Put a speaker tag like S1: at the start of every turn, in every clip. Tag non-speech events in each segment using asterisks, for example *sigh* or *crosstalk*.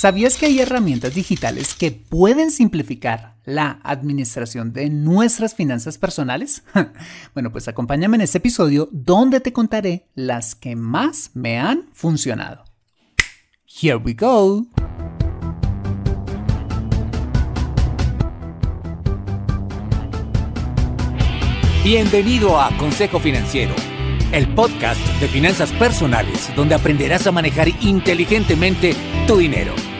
S1: ¿Sabías que hay herramientas digitales que pueden simplificar la administración de nuestras finanzas personales? *laughs* bueno, pues acompáñame en este episodio donde te contaré las que más me han funcionado. Here we go.
S2: Bienvenido a Consejo Financiero, el podcast de finanzas personales donde aprenderás a manejar inteligentemente tu dinero,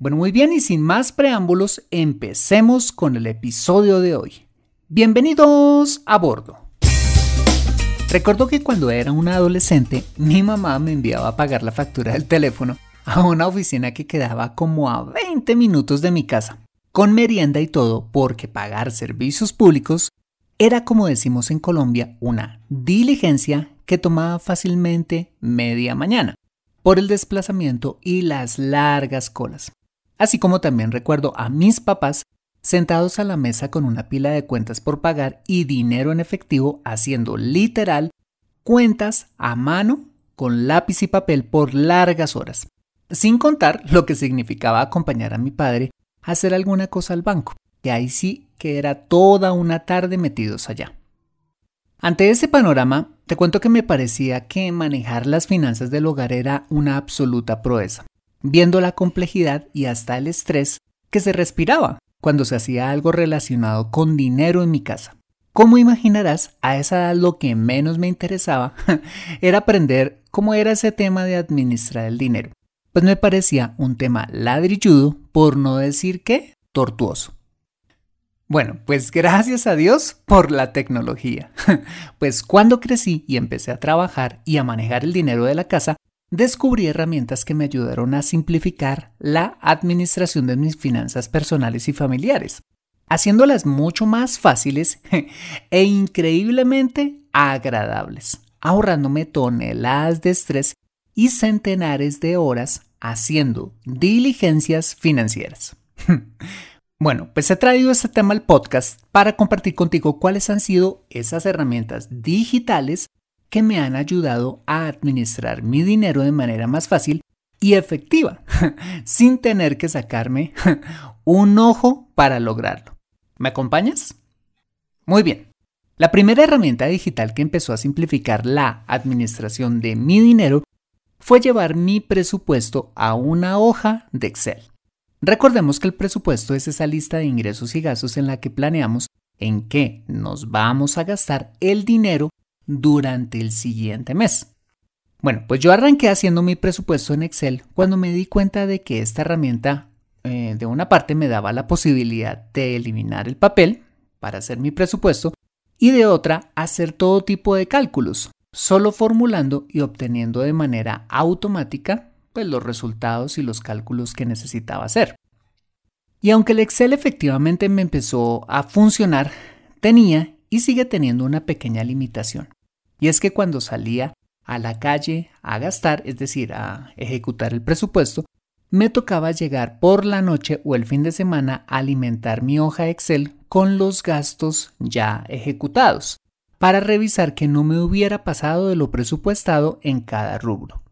S1: Bueno, muy bien y sin más preámbulos, empecemos con el episodio de hoy. Bienvenidos a bordo. Recuerdo que cuando era un adolescente, mi mamá me enviaba a pagar la factura del teléfono a una oficina que quedaba como a 20 minutos de mi casa, con merienda y todo, porque pagar servicios públicos era, como decimos en Colombia, una diligencia que tomaba fácilmente media mañana, por el desplazamiento y las largas colas. Así como también recuerdo a mis papás sentados a la mesa con una pila de cuentas por pagar y dinero en efectivo haciendo literal cuentas a mano con lápiz y papel por largas horas, sin contar lo que significaba acompañar a mi padre a hacer alguna cosa al banco, que ahí sí que era toda una tarde metidos allá. Ante ese panorama, te cuento que me parecía que manejar las finanzas del hogar era una absoluta proeza, viendo la complejidad y hasta el estrés que se respiraba cuando se hacía algo relacionado con dinero en mi casa. Como imaginarás, a esa edad lo que menos me interesaba *laughs* era aprender cómo era ese tema de administrar el dinero, pues me parecía un tema ladrilludo, por no decir que tortuoso. Bueno, pues gracias a Dios por la tecnología. *laughs* Pues cuando crecí y empecé a trabajar y a manejar el dinero de la casa, descubrí herramientas que me ayudaron a simplificar la administración de mis finanzas personales y familiares, haciéndolas mucho más fáciles *laughs* e increíblemente agradables, ahorrándome toneladas de estrés y centenares de horas haciendo diligencias financieras. *laughs* Bueno, pues he traído este tema al podcast para compartir contigo cuáles han sido esas herramientas digitales que me han ayudado a administrar mi dinero de manera más fácil y efectiva, *laughs* sin tener que sacarme *laughs* un ojo para lograrlo. ¿Me acompañas? Muy bien. La primera herramienta digital que empezó a simplificar la administración de mi dinero fue llevar mi presupuesto a una hoja de Excel. Recordemos que el presupuesto es esa lista de ingresos y gastos en la que planeamos en qué nos vamos a gastar el dinero durante el siguiente mes. Bueno, pues yo arranqué haciendo mi presupuesto en Excel cuando me di cuenta de que esta herramienta eh, de una parte me daba la posibilidad de eliminar el papel para hacer mi presupuesto y de otra hacer todo tipo de cálculos, solo formulando y obteniendo de manera automática pues, los resultados y los cálculos que necesitaba hacer. Y aunque el Excel efectivamente me empezó a funcionar, tenía y sigue teniendo una pequeña limitación. Y es que cuando salía a la calle a gastar, es decir, a ejecutar el presupuesto, me tocaba llegar por la noche o el fin de semana a alimentar mi hoja Excel con los gastos ya ejecutados, para revisar que no me hubiera pasado de lo presupuestado en cada rubro.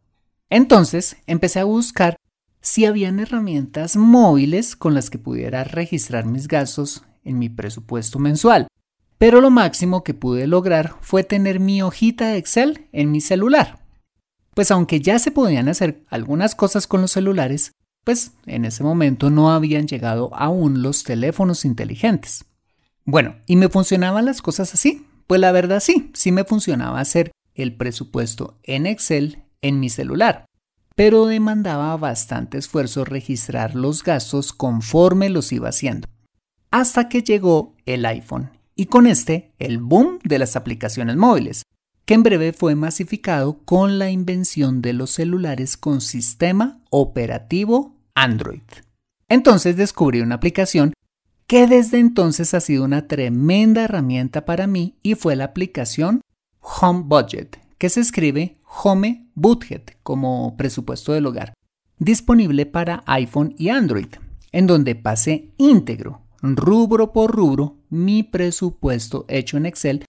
S1: Entonces empecé a buscar si habían herramientas móviles con las que pudiera registrar mis gastos en mi presupuesto mensual, pero lo máximo que pude lograr fue tener mi hojita de Excel en mi celular. Pues aunque ya se podían hacer algunas cosas con los celulares, pues en ese momento no habían llegado aún los teléfonos inteligentes. Bueno, ¿y me funcionaban las cosas así? Pues la verdad sí, sí me funcionaba hacer el presupuesto en Excel en mi celular, pero demandaba bastante esfuerzo registrar los gastos conforme los iba haciendo. Hasta que llegó el iPhone y con este el boom de las aplicaciones móviles, que en breve fue masificado con la invención de los celulares con sistema operativo Android. Entonces descubrí una aplicación que desde entonces ha sido una tremenda herramienta para mí y fue la aplicación Home Budget, que se escribe Home Budget como presupuesto del hogar, disponible para iPhone y Android, en donde pasé íntegro, rubro por rubro, mi presupuesto hecho en Excel,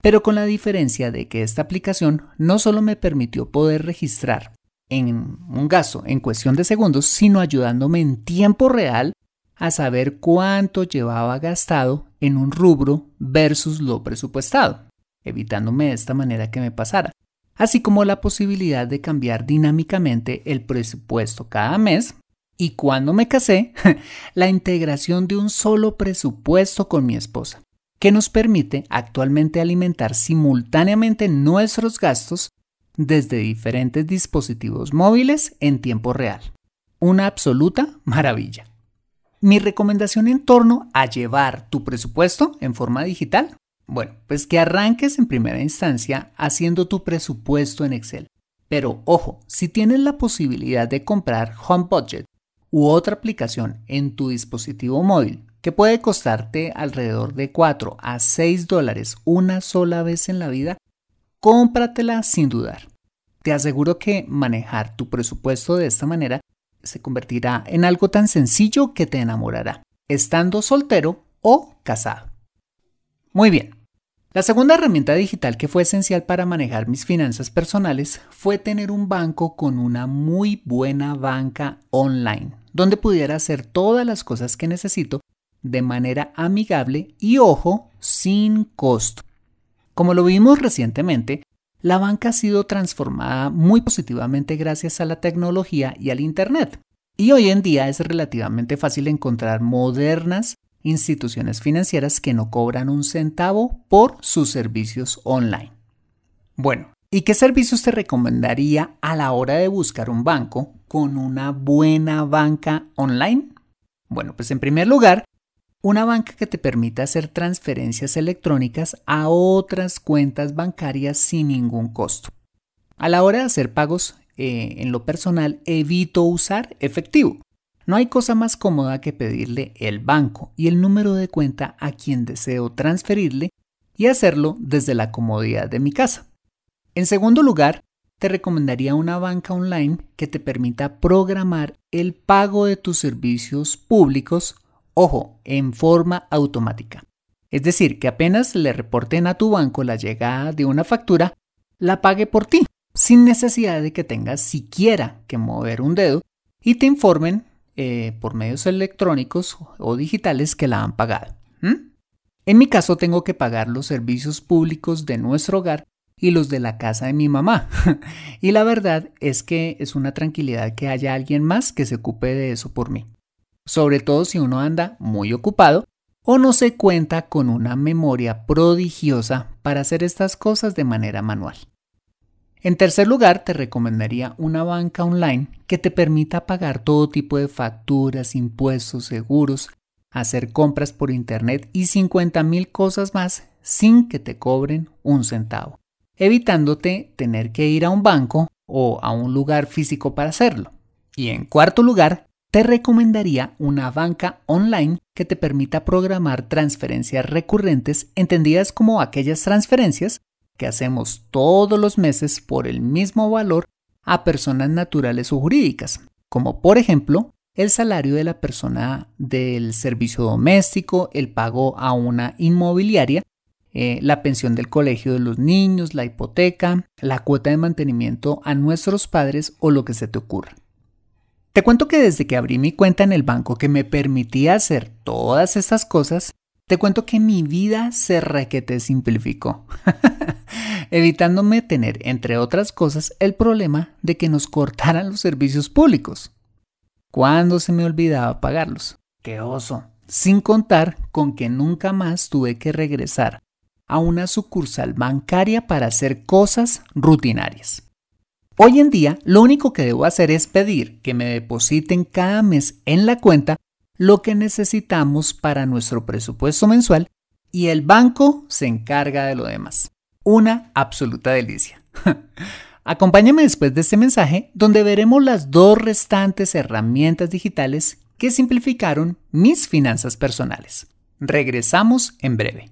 S1: pero con la diferencia de que esta aplicación no solo me permitió poder registrar en un gasto en cuestión de segundos, sino ayudándome en tiempo real a saber cuánto llevaba gastado en un rubro versus lo presupuestado, evitándome de esta manera que me pasara, así como la posibilidad de cambiar dinámicamente el presupuesto cada mes y cuando me casé, *laughs* la integración de un solo presupuesto con mi esposa, que nos permite actualmente alimentar simultáneamente nuestros gastos desde diferentes dispositivos móviles en tiempo real. Una absoluta maravilla. Mi recomendación en torno a llevar tu presupuesto en forma digital, bueno, pues que arranques en primera instancia haciendo tu presupuesto en Excel. Pero ojo, si tienes la posibilidad de comprar Home Budget u otra aplicación en tu dispositivo móvil que puede costarte alrededor de 4 a 6 dólares una sola vez en la vida, cómpratela sin dudar. Te aseguro que manejar tu presupuesto de esta manera se convertirá en algo tan sencillo que te enamorará, estando soltero o casado. Muy bien. La segunda herramienta digital que fue esencial para manejar mis finanzas personales fue tener un banco con una muy buena banca online, donde pudiera hacer todas las cosas que necesito de manera amigable y, ojo, sin costo. Como lo vimos recientemente, la banca ha sido transformada muy positivamente gracias a la tecnología y al Internet. Y hoy en día es relativamente fácil encontrar modernas instituciones financieras que no cobran un centavo por sus servicios online. Bueno, ¿y qué servicios te recomendaría a la hora de buscar un banco con una buena banca online? Bueno, pues en primer lugar, una banca que te permita hacer transferencias electrónicas a otras cuentas bancarias sin ningún costo. A la hora de hacer pagos eh, en lo personal, evito usar efectivo. No hay cosa más cómoda que pedirle el banco y el número de cuenta a quien deseo transferirle y hacerlo desde la comodidad de mi casa. En segundo lugar, te recomendaría una banca online que te permita programar el pago de tus servicios públicos Ojo, en forma automática. Es decir, que apenas le reporten a tu banco la llegada de una factura, la pague por ti, sin necesidad de que tengas siquiera que mover un dedo y te informen eh, por medios electrónicos o digitales que la han pagado. En mi caso tengo que pagar los servicios públicos de nuestro hogar y los de la casa de mi mamá. *laughs* y la verdad es que es una tranquilidad que haya alguien más que se ocupe de eso por mí sobre todo si uno anda muy ocupado o no se cuenta con una memoria prodigiosa para hacer estas cosas de manera manual. En tercer lugar, te recomendaría una banca online que te permita pagar todo tipo de facturas, impuestos, seguros, hacer compras por internet y 50 mil cosas más sin que te cobren un centavo, evitándote tener que ir a un banco o a un lugar físico para hacerlo. Y en cuarto lugar, te recomendaría una banca online que te permita programar transferencias recurrentes entendidas como aquellas transferencias que hacemos todos los meses por el mismo valor a personas naturales o jurídicas, como por ejemplo el salario de la persona del servicio doméstico, el pago a una inmobiliaria, eh, la pensión del colegio de los niños, la hipoteca, la cuota de mantenimiento a nuestros padres o lo que se te ocurra. Te cuento que desde que abrí mi cuenta en el banco que me permitía hacer todas estas cosas, te cuento que mi vida se requete simplificó, *laughs* evitándome tener, entre otras cosas, el problema de que nos cortaran los servicios públicos. ¿Cuándo se me olvidaba pagarlos? ¡Qué oso! Sin contar con que nunca más tuve que regresar a una sucursal bancaria para hacer cosas rutinarias. Hoy en día lo único que debo hacer es pedir que me depositen cada mes en la cuenta lo que necesitamos para nuestro presupuesto mensual y el banco se encarga de lo demás. Una absoluta delicia. *laughs* Acompáñame después de este mensaje donde veremos las dos restantes herramientas digitales que simplificaron mis finanzas personales. Regresamos en breve.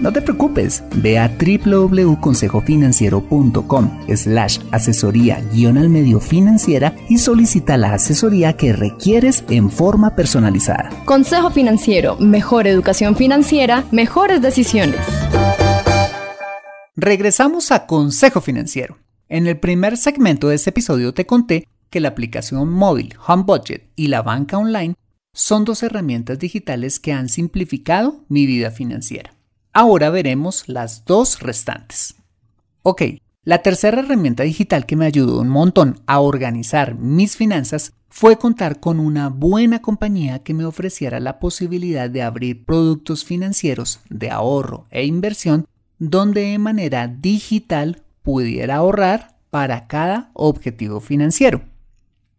S1: no te preocupes, ve a www.consejofinanciero.com slash asesoría guion al medio financiera y solicita la asesoría que requieres en forma personalizada.
S3: Consejo Financiero, mejor educación financiera, mejores decisiones.
S1: Regresamos a Consejo Financiero. En el primer segmento de este episodio te conté que la aplicación móvil Home Budget y la banca online son dos herramientas digitales que han simplificado mi vida financiera. Ahora veremos las dos restantes. Ok, la tercera herramienta digital que me ayudó un montón a organizar mis finanzas fue contar con una buena compañía que me ofreciera la posibilidad de abrir productos financieros de ahorro e inversión donde de manera digital pudiera ahorrar para cada objetivo financiero.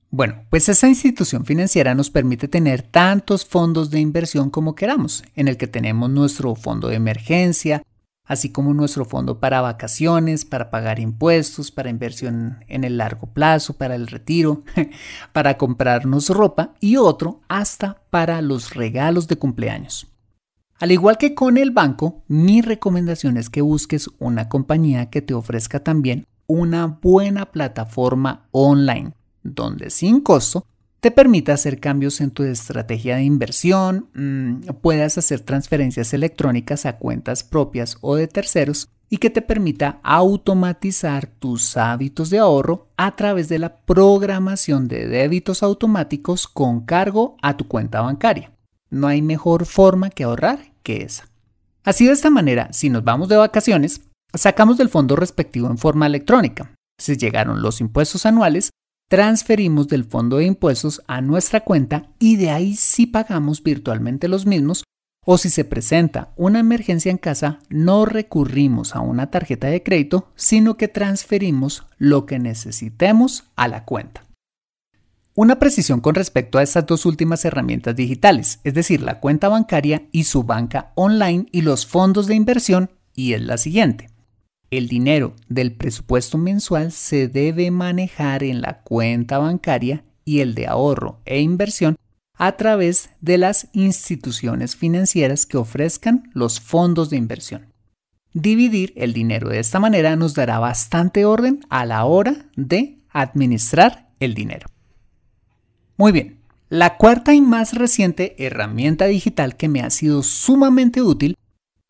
S1: Bueno, pues esa institución financiera nos permite tener tantos fondos de inversión como queramos, en el que tenemos nuestro fondo de emergencia, así como nuestro fondo para vacaciones, para pagar impuestos, para inversión en el largo plazo, para el retiro, *laughs* para comprarnos ropa y otro hasta para los regalos de cumpleaños. Al igual que con el banco, mi recomendación es que busques una compañía que te ofrezca también una buena plataforma online donde sin costo te permita hacer cambios en tu estrategia de inversión, mm, puedas hacer transferencias electrónicas a cuentas propias o de terceros y que te permita automatizar tus hábitos de ahorro a través de la programación de débitos automáticos con cargo a tu cuenta bancaria. No hay mejor forma que ahorrar que esa. Así de esta manera, si nos vamos de vacaciones, sacamos del fondo respectivo en forma electrónica. Si llegaron los impuestos anuales, transferimos del fondo de impuestos a nuestra cuenta y de ahí sí pagamos virtualmente los mismos o si se presenta una emergencia en casa, no recurrimos a una tarjeta de crédito, sino que transferimos lo que necesitemos a la cuenta. Una precisión con respecto a estas dos últimas herramientas digitales, es decir, la cuenta bancaria y su banca online y los fondos de inversión, y es la siguiente. El dinero del presupuesto mensual se debe manejar en la cuenta bancaria y el de ahorro e inversión a través de las instituciones financieras que ofrezcan los fondos de inversión. Dividir el dinero de esta manera nos dará bastante orden a la hora de administrar el dinero. Muy bien, la cuarta y más reciente herramienta digital que me ha sido sumamente útil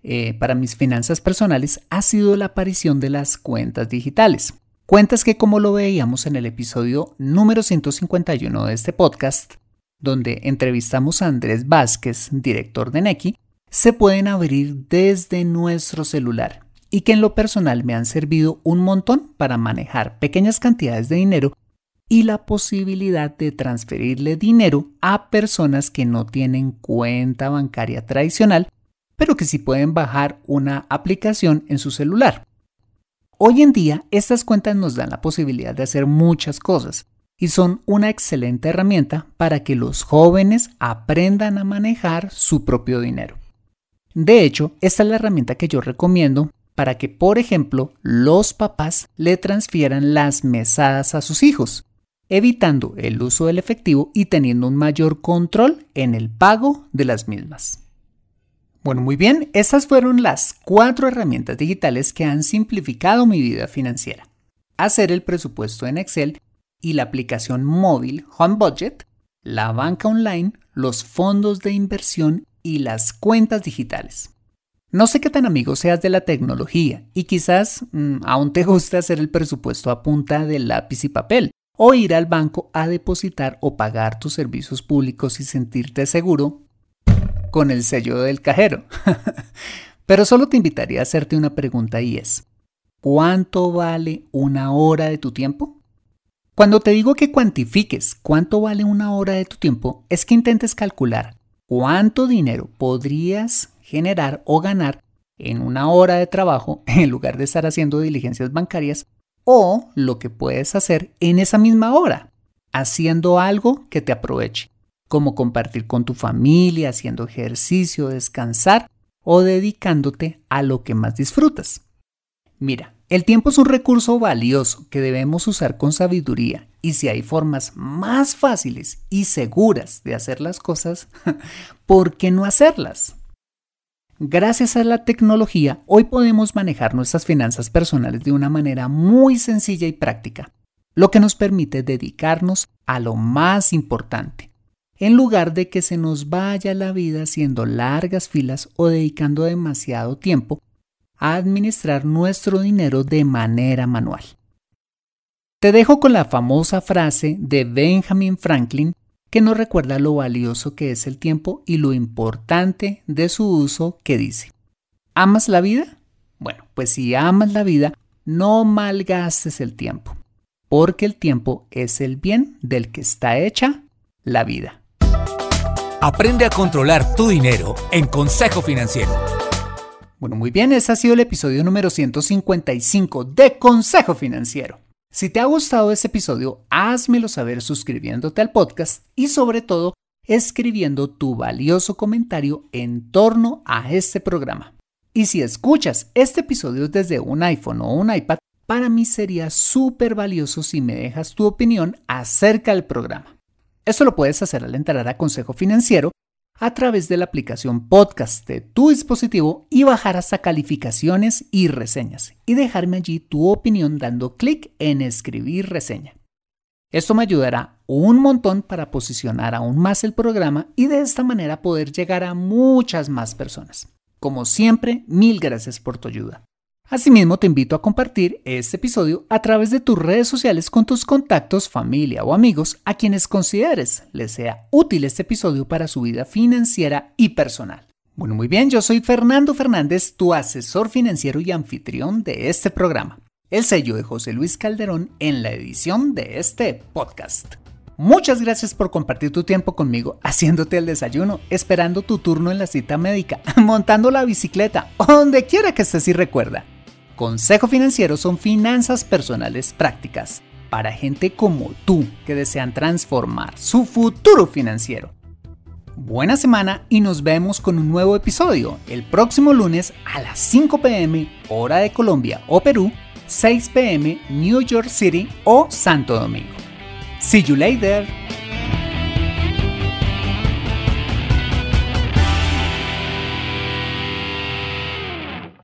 S1: eh, para mis finanzas personales ha sido la aparición de las cuentas digitales. Cuentas que como lo veíamos en el episodio número 151 de este podcast, donde entrevistamos a Andrés Vázquez, director de Neki, se pueden abrir desde nuestro celular y que en lo personal me han servido un montón para manejar pequeñas cantidades de dinero y la posibilidad de transferirle dinero a personas que no tienen cuenta bancaria tradicional, pero que sí pueden bajar una aplicación en su celular. Hoy en día, estas cuentas nos dan la posibilidad de hacer muchas cosas y son una excelente herramienta para que los jóvenes aprendan a manejar su propio dinero. De hecho, esta es la herramienta que yo recomiendo para que, por ejemplo, los papás le transfieran las mesadas a sus hijos, evitando el uso del efectivo y teniendo un mayor control en el pago de las mismas. Bueno, muy bien, esas fueron las cuatro herramientas digitales que han simplificado mi vida financiera. Hacer el presupuesto en Excel y la aplicación móvil Home Budget, la banca online, los fondos de inversión y las cuentas digitales. No sé qué tan amigo seas de la tecnología y quizás mm, aún te gusta hacer el presupuesto a punta de lápiz y papel o ir al banco a depositar o pagar tus servicios públicos y sentirte seguro con el sello del cajero. *laughs* Pero solo te invitaría a hacerte una pregunta y es, ¿cuánto vale una hora de tu tiempo? Cuando te digo que cuantifiques cuánto vale una hora de tu tiempo, es que intentes calcular cuánto dinero podrías generar o ganar en una hora de trabajo *laughs* en lugar de estar haciendo diligencias bancarias o lo que puedes hacer en esa misma hora, haciendo algo que te aproveche como compartir con tu familia, haciendo ejercicio, descansar o dedicándote a lo que más disfrutas. Mira, el tiempo es un recurso valioso que debemos usar con sabiduría y si hay formas más fáciles y seguras de hacer las cosas, *laughs* ¿por qué no hacerlas? Gracias a la tecnología, hoy podemos manejar nuestras finanzas personales de una manera muy sencilla y práctica, lo que nos permite dedicarnos a lo más importante, en lugar de que se nos vaya la vida haciendo largas filas o dedicando demasiado tiempo a administrar nuestro dinero de manera manual. Te dejo con la famosa frase de Benjamin Franklin que nos recuerda lo valioso que es el tiempo y lo importante de su uso que dice, ¿amas la vida? Bueno, pues si amas la vida, no malgastes el tiempo, porque el tiempo es el bien del que está hecha la vida.
S2: Aprende a controlar tu dinero en Consejo Financiero.
S1: Bueno, muy bien, ese ha sido el episodio número 155 de Consejo Financiero. Si te ha gustado este episodio, házmelo saber suscribiéndote al podcast y sobre todo escribiendo tu valioso comentario en torno a este programa. Y si escuchas este episodio desde un iPhone o un iPad, para mí sería súper valioso si me dejas tu opinión acerca del programa. Esto lo puedes hacer al entrar a Consejo Financiero a través de la aplicación podcast de tu dispositivo y bajar hasta calificaciones y reseñas y dejarme allí tu opinión dando clic en escribir reseña. Esto me ayudará un montón para posicionar aún más el programa y de esta manera poder llegar a muchas más personas. Como siempre, mil gracias por tu ayuda. Asimismo, te invito a compartir este episodio a través de tus redes sociales con tus contactos, familia o amigos a quienes consideres les sea útil este episodio para su vida financiera y personal. Bueno, muy bien, yo soy Fernando Fernández, tu asesor financiero y anfitrión de este programa. El sello de José Luis Calderón en la edición de este podcast. Muchas gracias por compartir tu tiempo conmigo haciéndote el desayuno, esperando tu turno en la cita médica, *laughs* montando la bicicleta, donde quiera que estés y recuerda Consejo Financiero son finanzas personales prácticas para gente como tú que desean transformar su futuro financiero. Buena semana y nos vemos con un nuevo episodio el próximo lunes a las 5 pm hora de Colombia o Perú, 6 pm New York City o Santo Domingo. See you later.